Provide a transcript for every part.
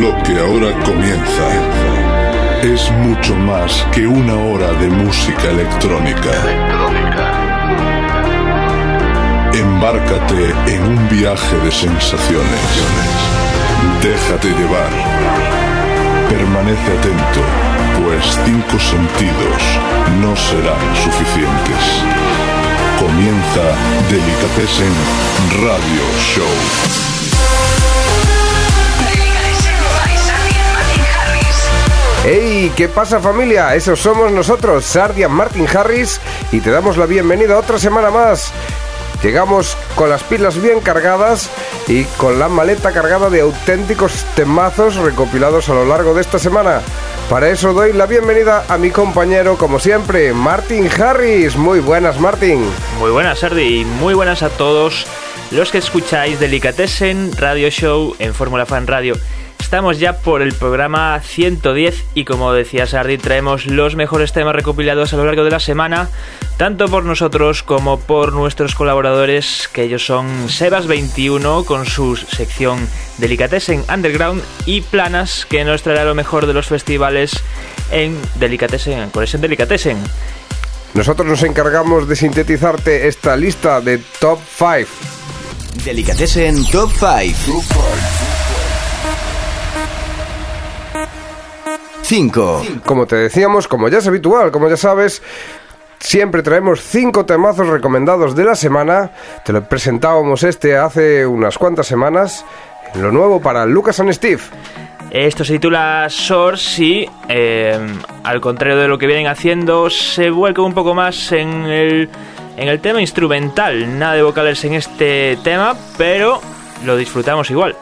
Lo que ahora comienza es mucho más que una hora de música electrónica. Embárcate en un viaje de sensaciones. Déjate llevar. Permanece atento, pues cinco sentidos no serán suficientes. Comienza Delicatessen Radio Show. ¡Hey! ¿Qué pasa familia? Esos somos nosotros, Sardian Martin Harris, y te damos la bienvenida otra semana más. Llegamos con las pilas bien cargadas y con la maleta cargada de auténticos temazos recopilados a lo largo de esta semana. Para eso doy la bienvenida a mi compañero, como siempre, Martin Harris. Muy buenas, Martin. Muy buenas, Sardi, y muy buenas a todos los que escucháis Delicatessen Radio Show en Fórmula Fan Radio. Estamos ya por el programa 110 y como decía Sardi, traemos los mejores temas recopilados a lo largo de la semana, tanto por nosotros como por nuestros colaboradores, que ellos son Sebas21 con su sección Delicatessen Underground y Planas, que nos traerá lo mejor de los festivales en Delicatessen, en Conexión Delicatessen. Nosotros nos encargamos de sintetizarte esta lista de Top 5. Delicatessen Top 5. 5. Como te decíamos, como ya es habitual, como ya sabes, siempre traemos cinco temazos recomendados de la semana. Te lo presentábamos este hace unas cuantas semanas. Lo nuevo para Lucas and Steve. Esto se titula Source y, eh, al contrario de lo que vienen haciendo, se vuelca un poco más en el, en el tema instrumental. Nada de vocales en este tema, pero lo disfrutamos igual.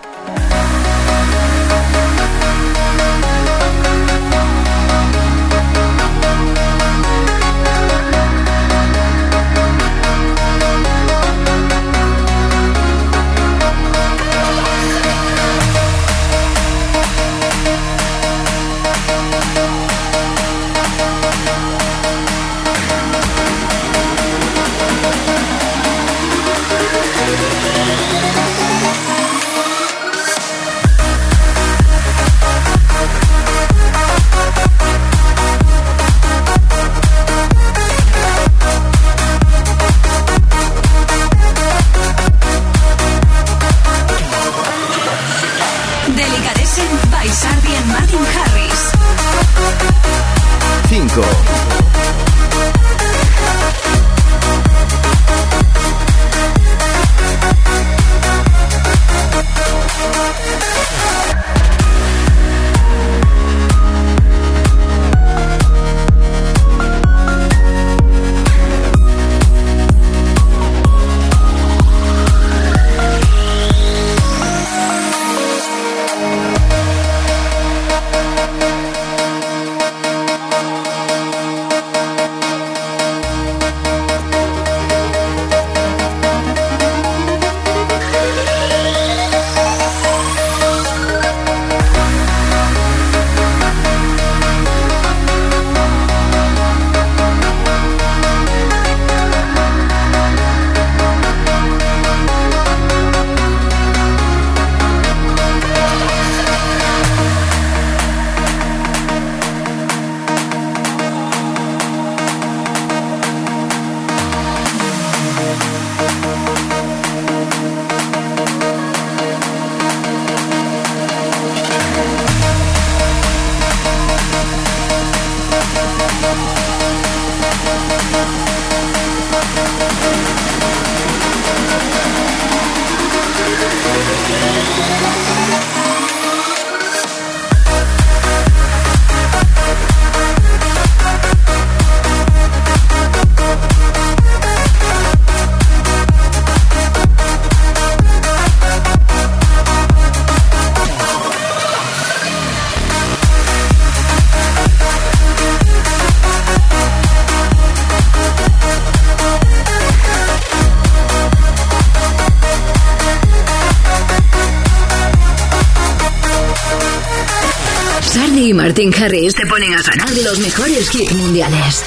Martin Harris te ponen a sonar los mejores hits mundiales.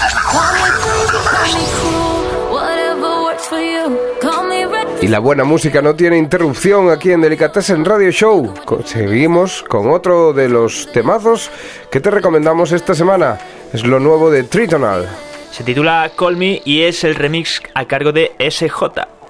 Y la buena música no tiene interrupción aquí en Delicatessen Radio Show. Seguimos con otro de los temazos que te recomendamos esta semana. Es lo nuevo de Tritonal. Se titula Call Me y es el remix a cargo de SJ.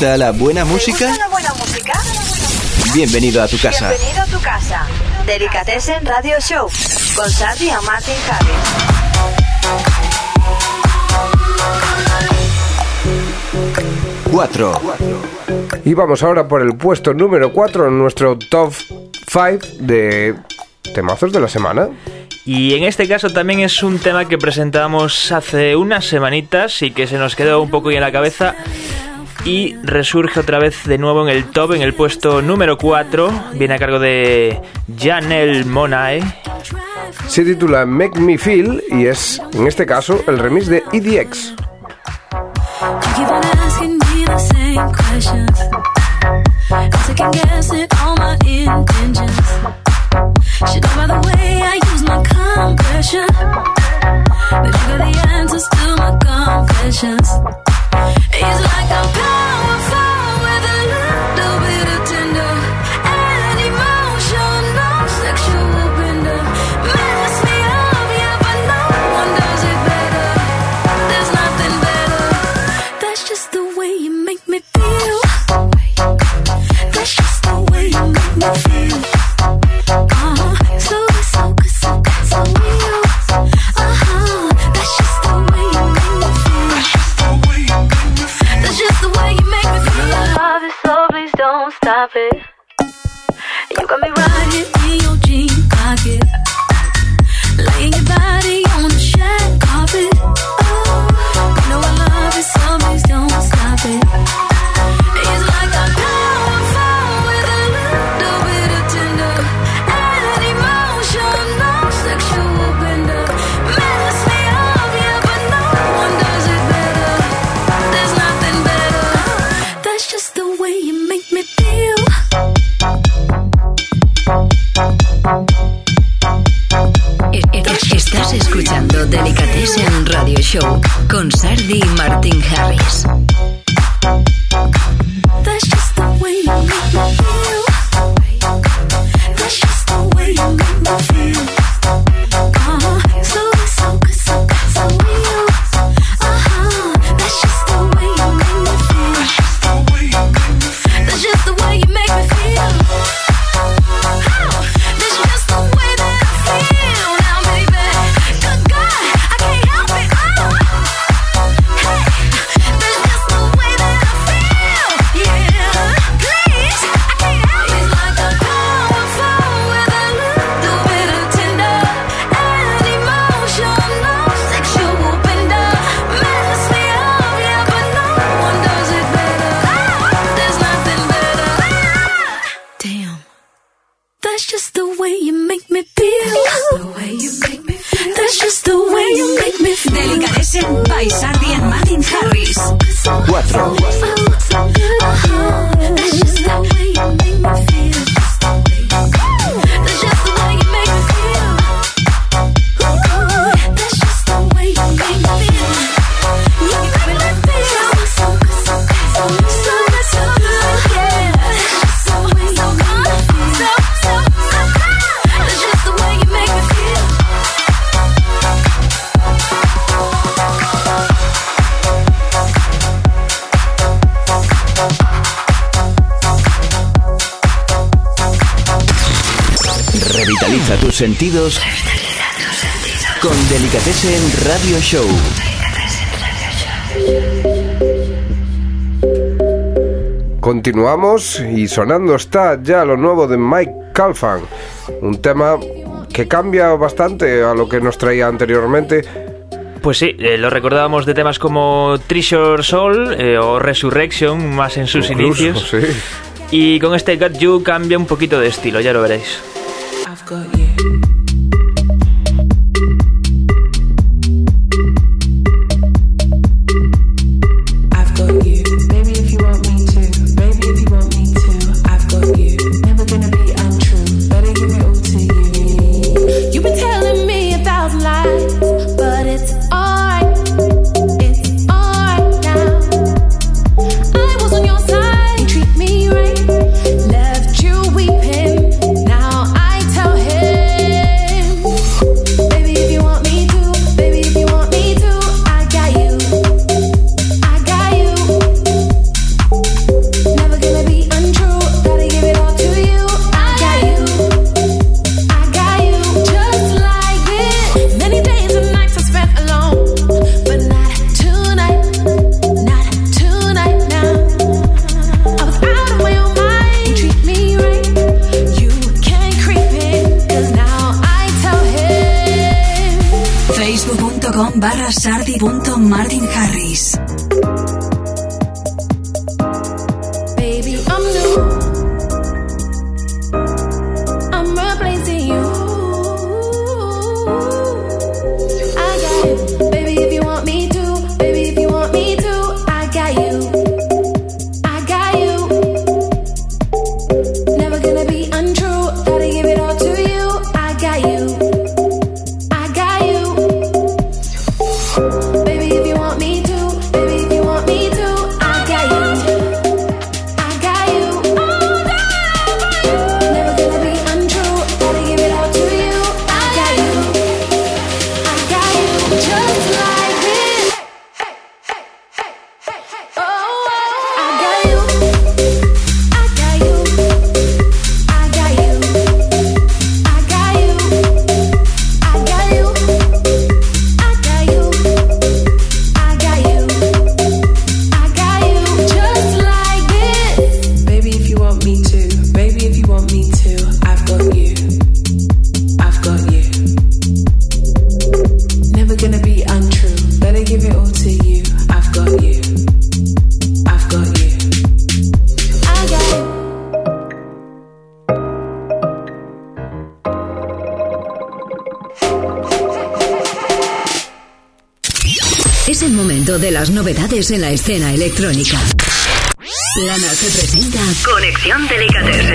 Gusta la buena música? la buena música? Bienvenido a tu casa. Bienvenido a tu casa. Delicatessen Radio Show con Sardi y Martin Harris. Cuatro. Y vamos ahora por el puesto número 4 en nuestro top 5 de temazos de la semana. Y en este caso también es un tema que presentamos hace unas semanitas y que se nos quedó un poco ahí en la cabeza y resurge otra vez de nuevo en el top, en el puesto número 4. Viene a cargo de Janelle Monae. Se titula Make Me Feel y es, en este caso, el remix de EDX. It's like I'm powerful got me right. Show con Sardi y Martin Harris. sentidos con Delicatessen Radio Show. Continuamos y sonando está ya lo nuevo de Mike Calfan, un tema que cambia bastante a lo que nos traía anteriormente, pues sí, eh, lo recordábamos de temas como Treasure Soul eh, o Resurrection, más en sus inicios. Y con este Got You cambia un poquito de estilo, ya lo veréis. en la escena electrónica. Plana se presenta Conexión Delicatessen.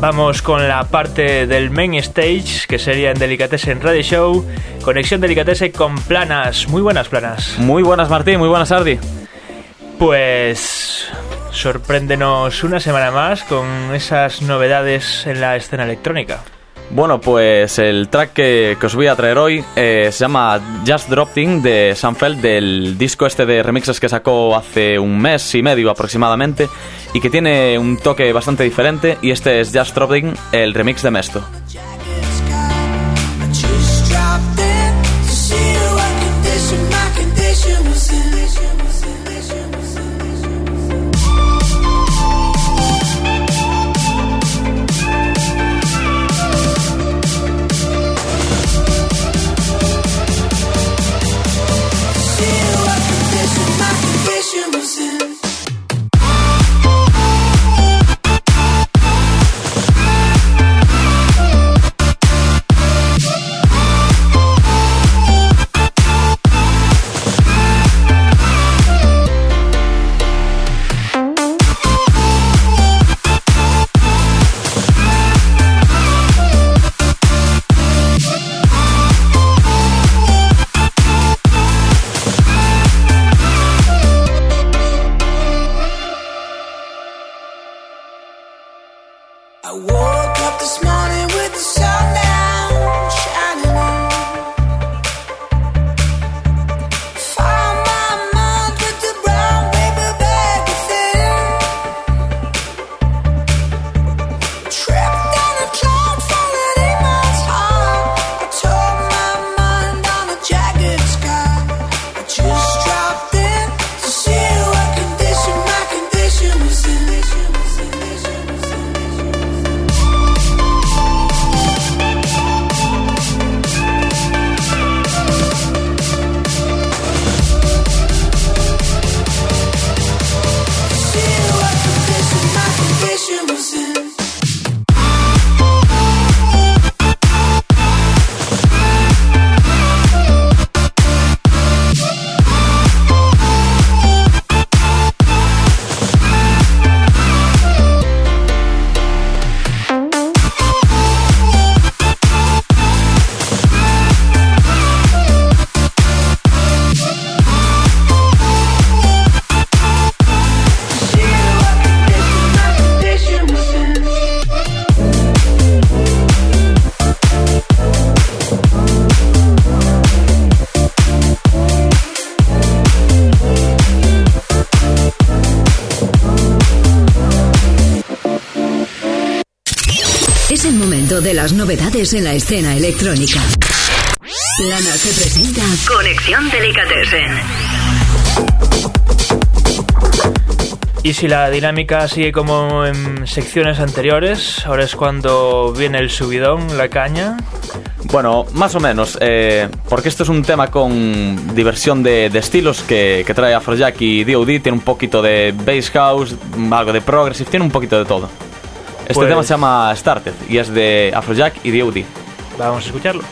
Vamos con la parte del main stage, que sería en Delicatessen Radio Show. Conexión Delicatessen con Planas. Muy buenas, Planas. Muy buenas, Martín. Muy buenas, Ardi. Pues sorpréndenos una semana más con esas novedades en la escena electrónica. Bueno, pues el track que, que os voy a traer hoy eh, se llama Just Dropping de Sanfeld, del disco este de remixes que sacó hace un mes y medio aproximadamente y que tiene un toque bastante diferente y este es Just Dropping, el remix de Mesto. De las novedades en la escena electrónica. Plana se presenta Conexión Delicatessen. Y si la dinámica sigue como en secciones anteriores, ahora es cuando viene el subidón, la caña. Bueno, más o menos, eh, porque esto es un tema con diversión de, de estilos que, que trae Afrojack y DOD, tiene un poquito de bass house, algo de progressive, tiene un poquito de todo. Este Pues- tema se llama Started y es de Afrojack y DOD. Vamos a escucharlo.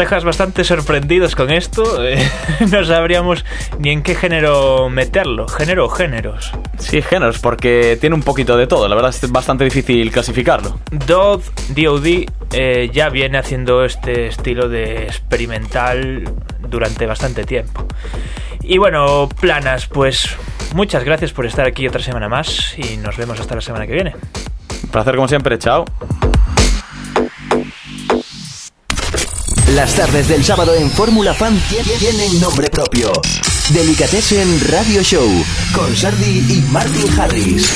Dejas bastante sorprendidos con esto. eh, no sabríamos ni en qué género meterlo. ¿Género o géneros? Sí, géneros, porque tiene un poquito de todo. La verdad es bastante difícil clasificarlo. DOD, DOD eh, ya viene haciendo este estilo de experimental durante bastante tiempo. Y bueno, planas, pues muchas gracias por estar aquí otra semana más y nos vemos hasta la semana que viene. Un placer como siempre, chao. Las tardes del sábado en Fórmula Fan tie- tienen nombre propio. Delicatessen Radio Show con Sardi y Martin Harris.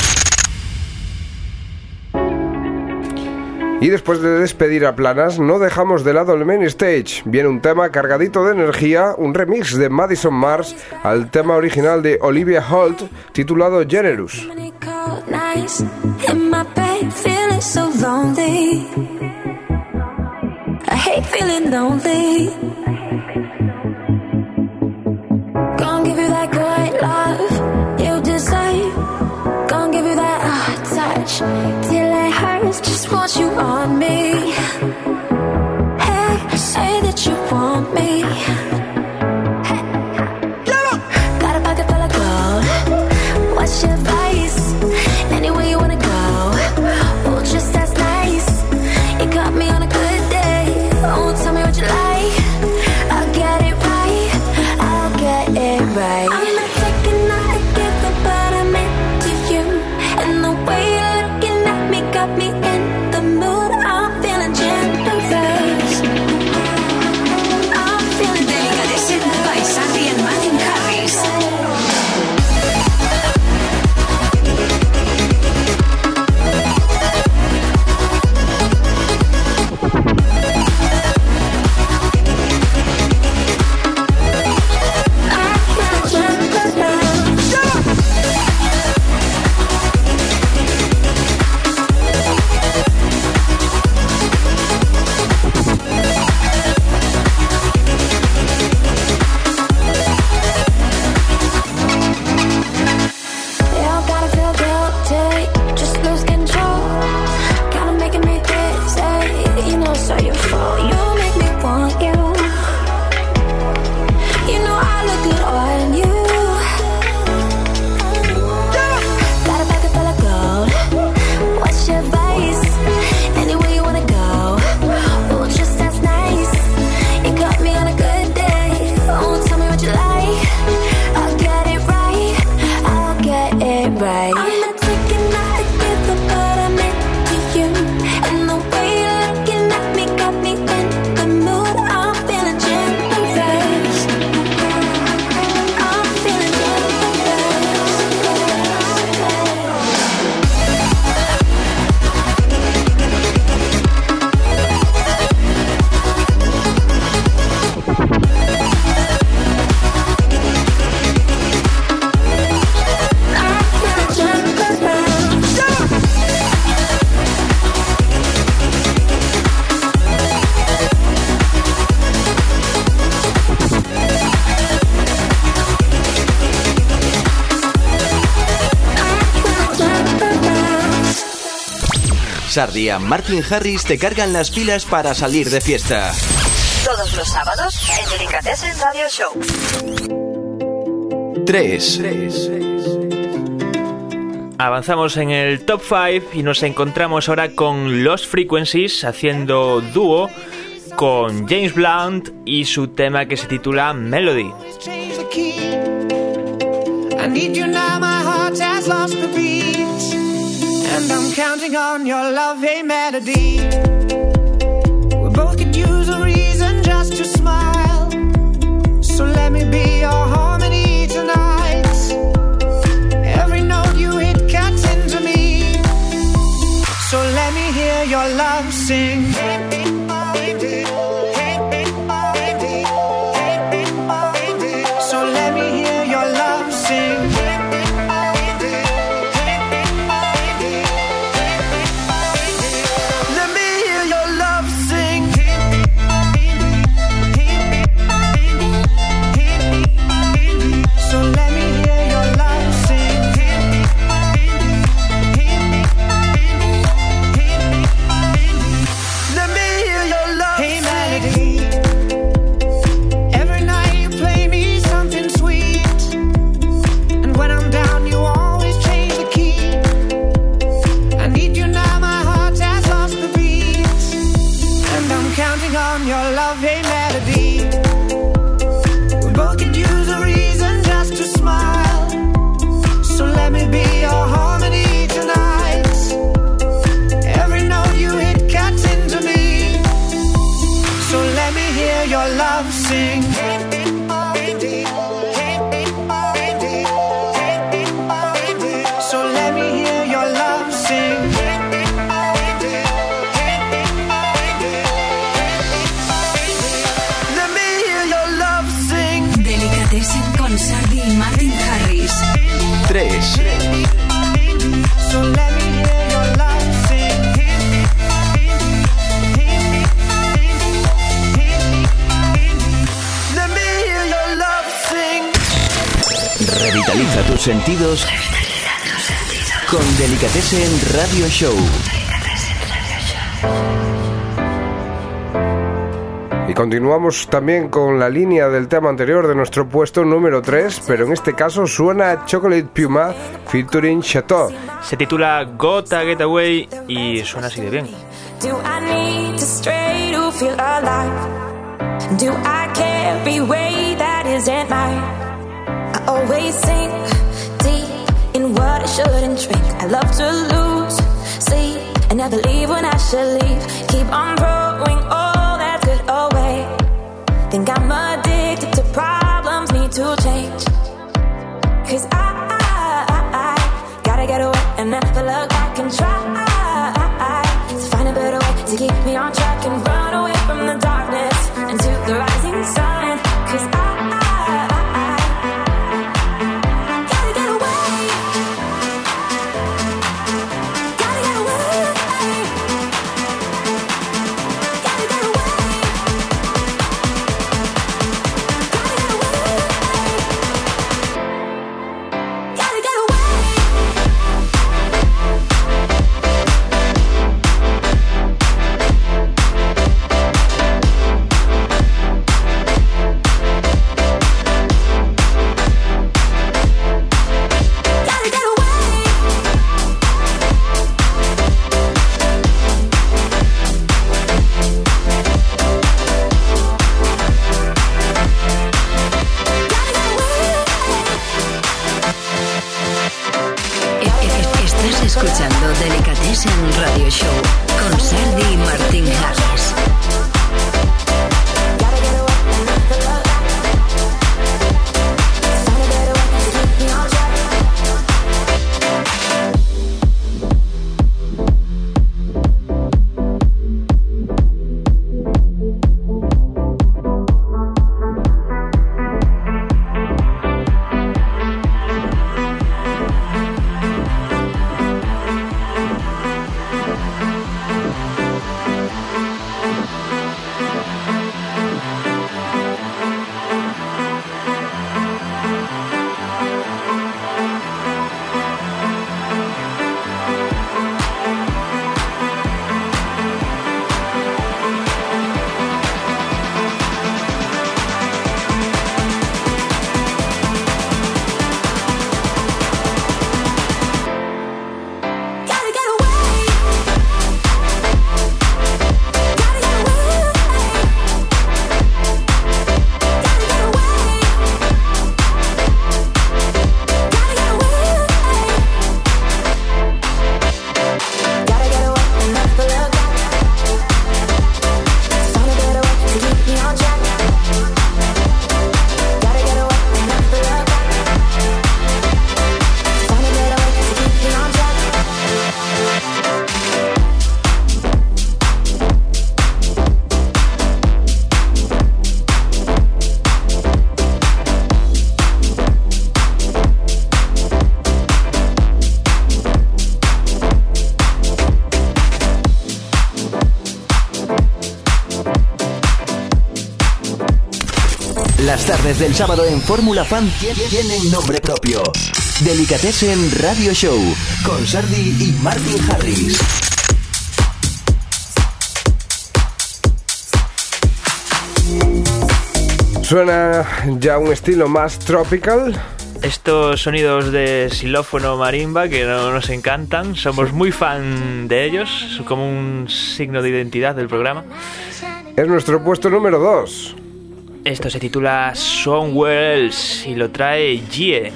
Y después de despedir a Planas, no dejamos de lado el main stage. Viene un tema cargadito de energía, un remix de Madison Mars al tema original de Olivia Holt titulado Generous. I hate feeling lonely. Gonna give you that love you deserve. Gonna give you that touch till it hurts. Just want you on me. Sardi y Martin Harris te cargan las pilas para salir de fiesta. Todos los sábados en Delicatessen Radio Show. 3. Avanzamos en el top 5 y nos encontramos ahora con Los Frequencies haciendo dúo con James Blunt y su tema que se titula Melody. I need you now, my heart has lost the beat. Counting on your love, hey melody. We both could use a reason just to smile. So let me be your harmony tonight. Every note you hit cuts into me. So let me hear your love sing. Sentidos con Delicatessen Radio Show. Y continuamos también con la línea del tema anterior de nuestro puesto número 3, pero en este caso suena Chocolate Puma featuring Chateau. Se titula Gota Getaway y suena así de bien. Do I need to stray to feel alive? Do I carry weight that isn't mine? I always sink deep in what I shouldn't drink. I love to lose sleep and never leave when I should leave. Keep on throwing all oh, that good oh, away. Think I'm Las tardes del sábado en Fórmula Fan tie- tienen nombre propio. Delicatessen Radio Show con Sardi y Martin Harris. Suena ya un estilo más tropical. Estos sonidos de xilófono marimba que no- nos encantan, somos muy fan de ellos, es como un signo de identidad del programa. es nuestro puesto número 2. Esto se titula Songwells y lo trae Gie.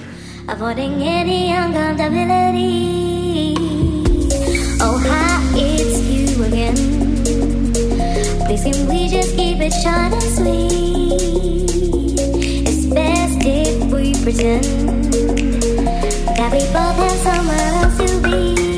Oh, that we have somewhere else to be.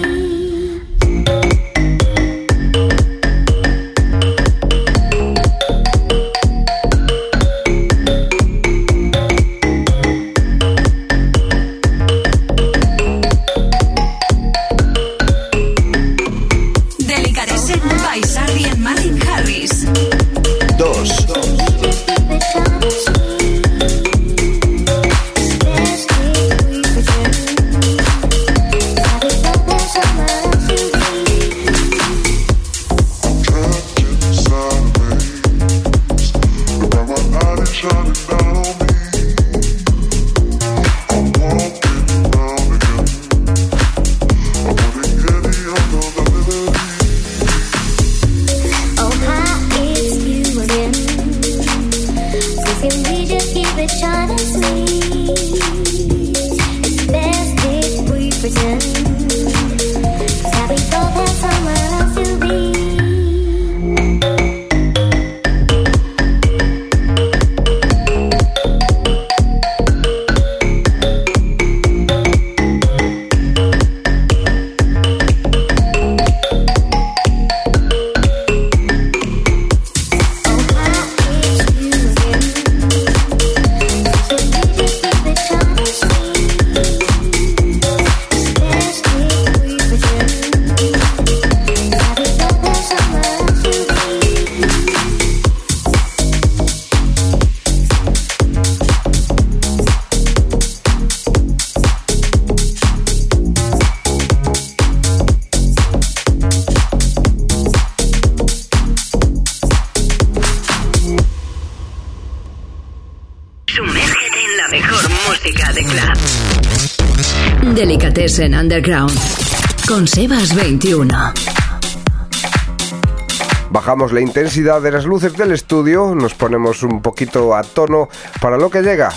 Delicatessen Underground. Con Sebas 21. Bajamos la intensidad de las luces del estudio, nos ponemos un poquito a tono para lo que llega.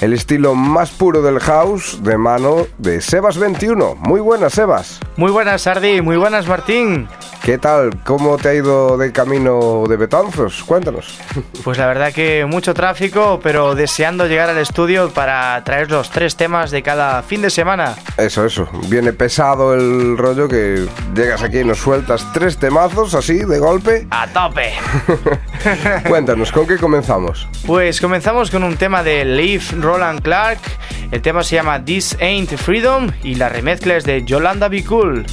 El estilo más puro del house de mano de Sebas 21. Muy buenas, Sebas. Muy buenas, Sardi. Muy buenas, Martín. ¿Qué tal? ¿Cómo te ha ido de camino de Betanzos? Cuéntanos. Pues la verdad que mucho tráfico, pero deseando llegar al estudio para traer los tres temas de cada fin de semana. Eso, eso. Viene pesado el rollo que llegas aquí y nos sueltas tres temazos así, de golpe. ¡A tope! Cuéntanos, ¿con qué comenzamos? Pues comenzamos con un tema de Leaf Roland Clark. El tema se llama This Ain't Freedom y la remezcla es de Yolanda Be Cool.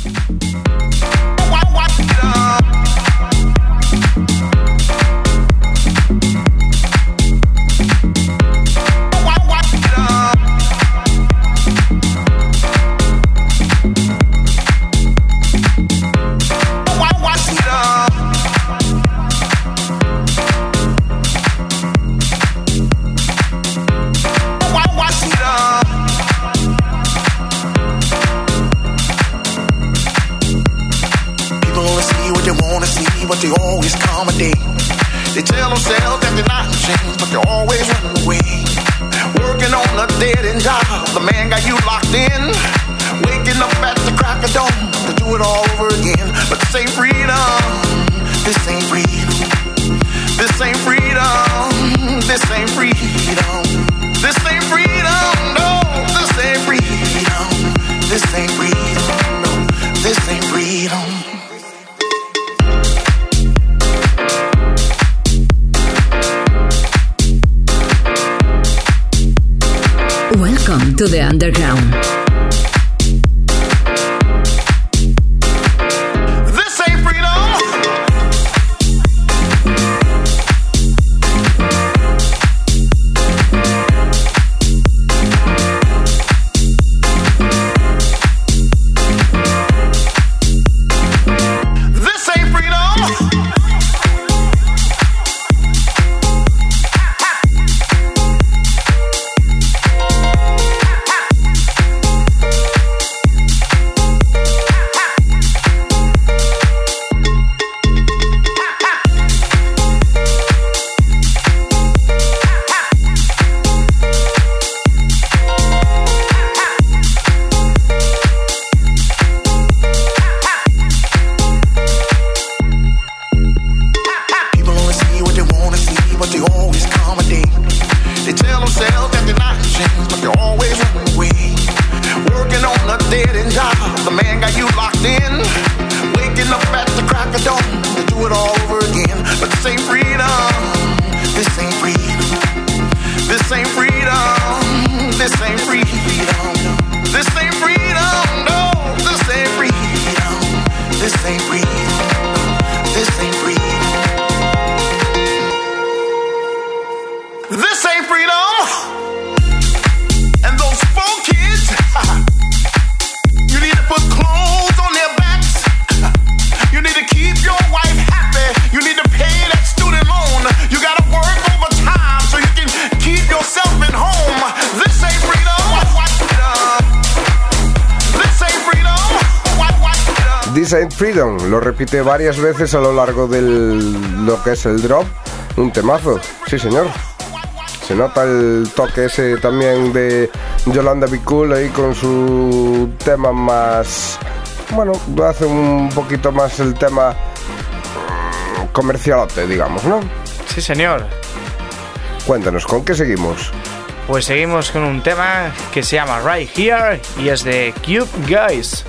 Welcome to the Underground. Lo repite varias veces a lo largo del lo que es el drop. Un temazo, sí señor. Se nota el toque ese también de Yolanda Be Cool ahí con su tema más. Bueno, hace un poquito más el tema comercialote, digamos, ¿no? Sí, señor. Cuéntanos, ¿con qué seguimos? Pues seguimos con un tema que se llama Right Here y es de Cube Guys.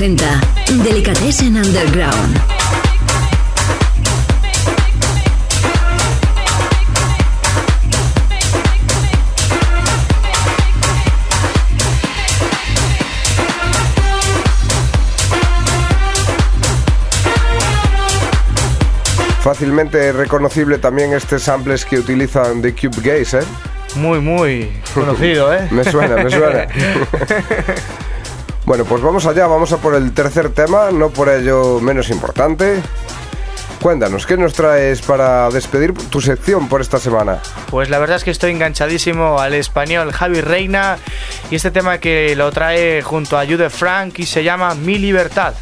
Presenta Delicatessen Underground. Fácilmente reconocible también este samples que utilizan The Cube Gaze, ¿eh? Muy, muy conocido, ¿eh? me suena, me suena. bueno, pues vamos allá, vamos a por el tercer tema, no por ello menos importante. Cuéntanos, ¿qué nos traes para despedir tu sección por esta semana? Pues la verdad es que estoy enganchadísimo al español Javi Reina y este tema que lo trae junto a Jude Frank y se llama Mi Libertad.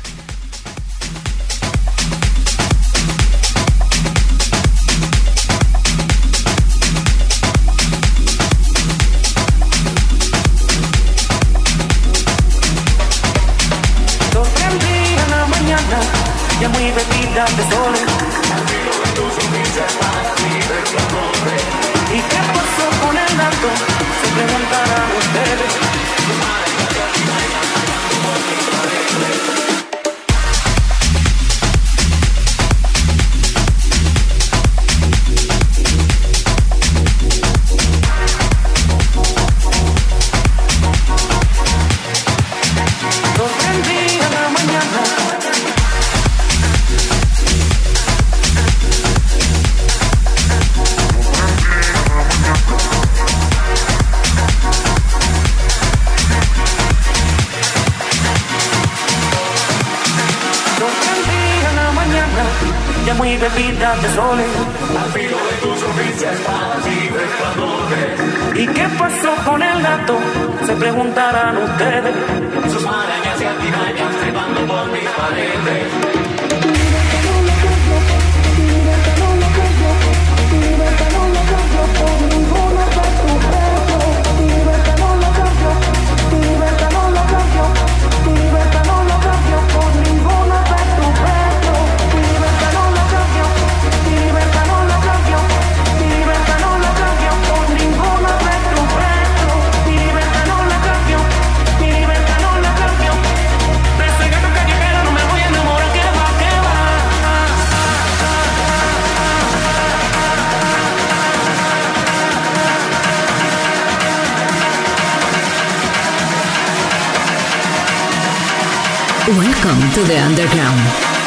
Welcome to the underground.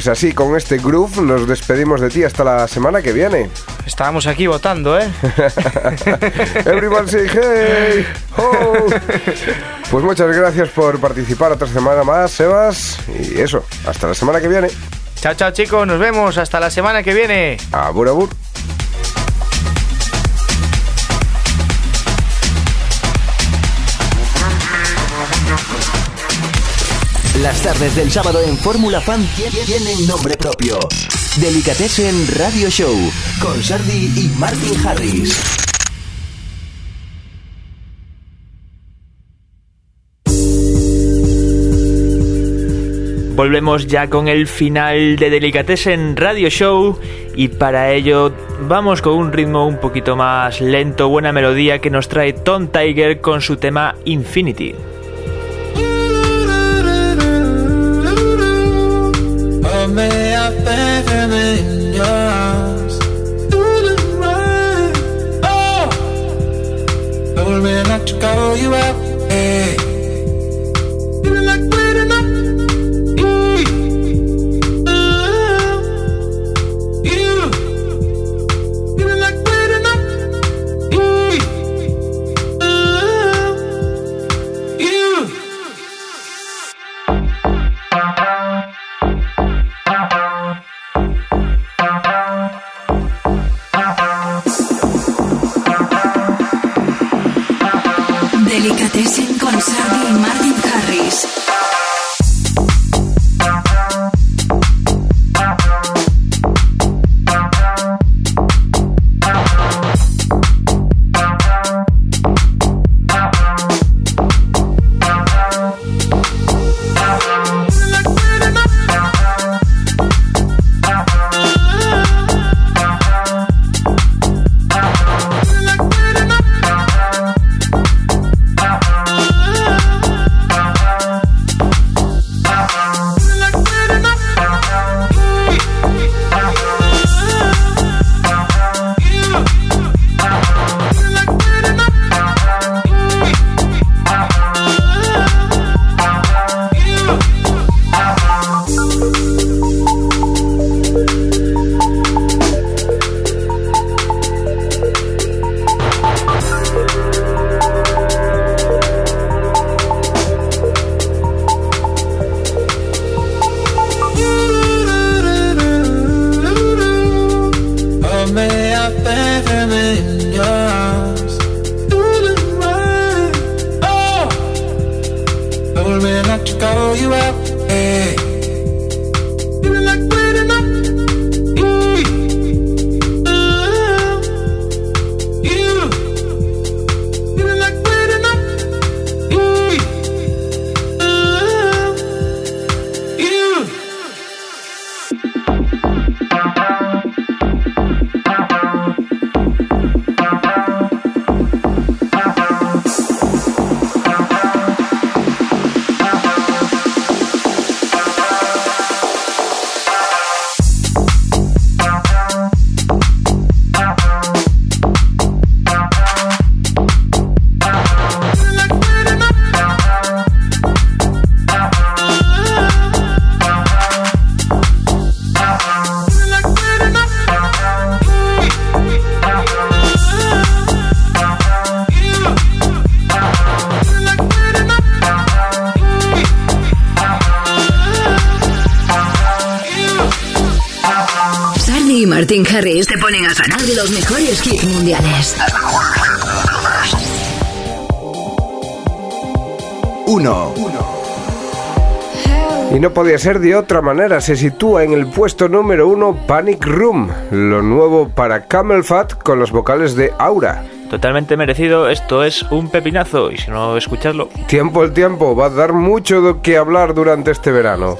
Pues así, con este groove nos despedimos de ti hasta la semana que viene. Estábamos aquí votando, ¿eh? Everyone say hey. ho. Pues muchas gracias por participar otra semana más, Sebas. Y eso, hasta la semana que viene. Chao, chao chicos, nos vemos hasta la semana que viene. Abur, abur. Las tardes del sábado en Fórmula Fan tie- tienen nombre propio. Delicatessen Radio Show con Sardi y Martin Harris. Volvemos ya con el final de Delicatessen Radio Show y para ello vamos con un ritmo un poquito más lento, buena melodía que nos trae Tom Tiger con su tema Infinity. You out. podía ser de otra manera. Se sitúa en el puesto número uno Panic Room, lo nuevo para Camel Fat con los vocales de Aura. Totalmente merecido, esto es un pepinazo y si no, escucharlo. Tiempo el tiempo, va a dar mucho de qué hablar durante este verano.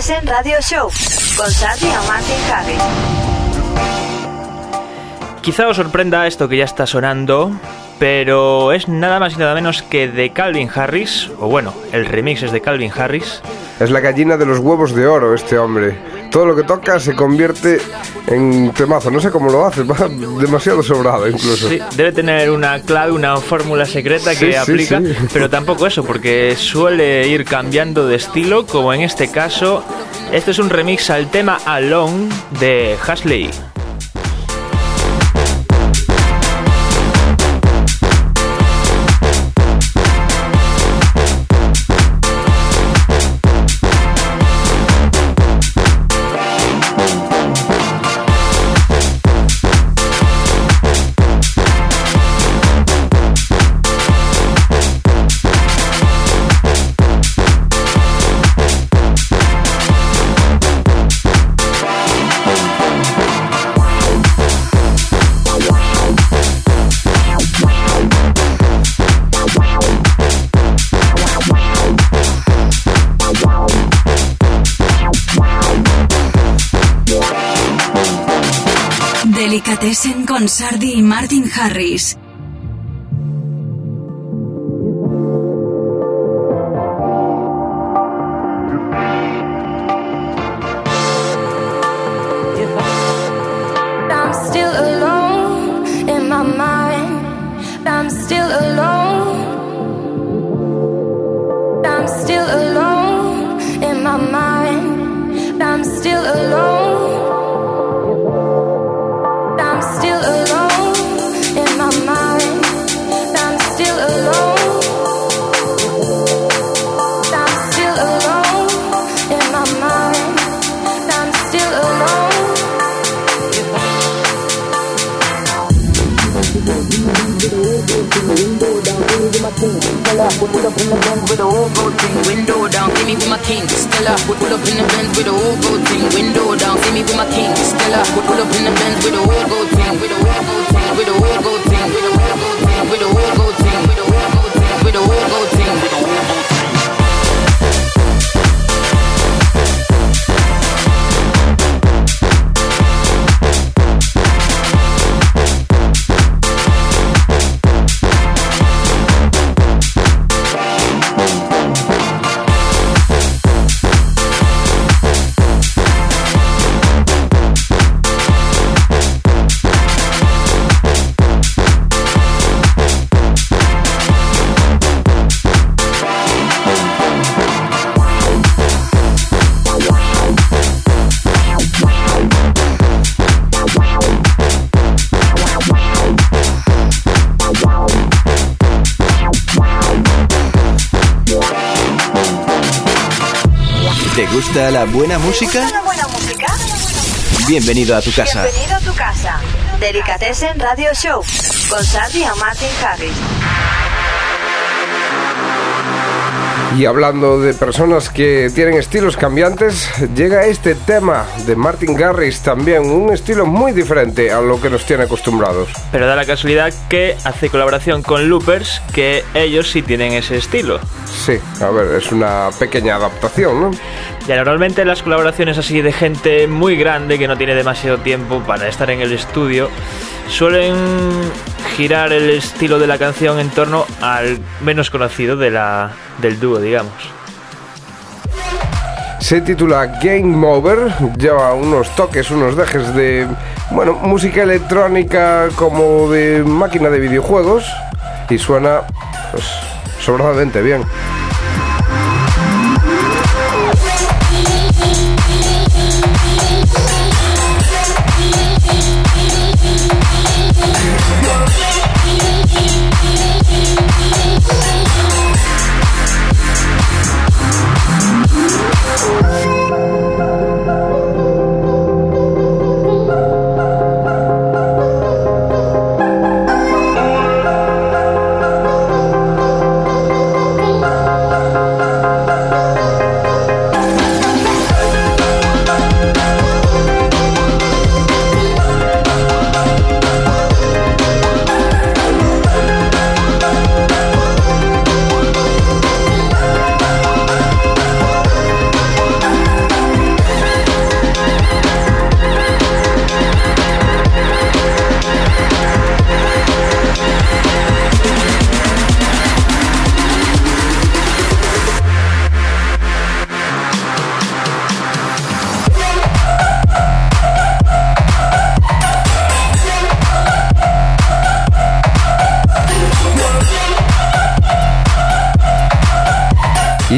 Essen Radio Show con Santi Amante Harris. Quizá os sorprenda esto que ya está sonando, pero es nada más y nada menos que de Calvin Harris, o bueno, el remix es de Calvin Harris. Es la gallina de los huevos de oro este hombre. Todo lo que toca se convierte en temazo. No sé cómo lo hace, va demasiado sobrado incluso. Sí, debe tener una clave, una fórmula secreta que sí, aplica, sí. pero tampoco eso, porque suele ir cambiando de estilo, como en este caso. Este es un remix al tema Alone de Hasley. Con Sardi y Martin Harris. Gusta buena música? ¿Una buena música? Bienvenido a tu casa. Bienvenido a tu casa. Delicatessen Radio Show con Sandy y Martin Harris. Y hablando de personas que tienen estilos cambiantes, llega este tema de Martin Garrix también, un estilo muy diferente a lo que nos tiene acostumbrados. Pero da la casualidad que hace colaboración con Loopers, que ellos sí tienen ese estilo. Sí, a ver, es una pequeña adaptación, ¿no? Ya normalmente las colaboraciones así de gente muy grande que no tiene demasiado tiempo para estar en el estudio suelen girar el estilo de la canción en torno al menos conocido de la, del dúo, digamos. Se titula Game Over, lleva unos toques, unos dejes de, bueno, música electrónica como de máquina de videojuegos y suena, pues, sobradamente bien.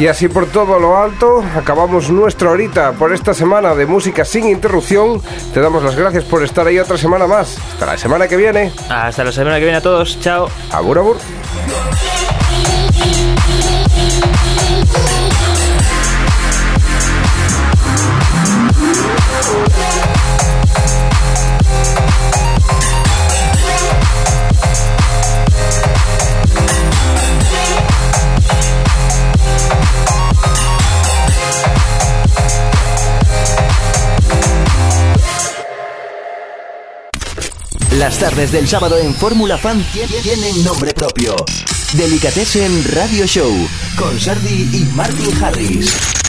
Y así por todo lo alto, acabamos nuestra horita por esta semana de música sin interrupción. Te damos las gracias por estar ahí otra semana más. Hasta la semana que viene. Hasta la semana que viene a todos. Chao. Agur, agur. Las tardes del sábado en Fórmula Fan tie- tienen nombre propio. Delicatessen Radio Show con Sardi y Martin Harris.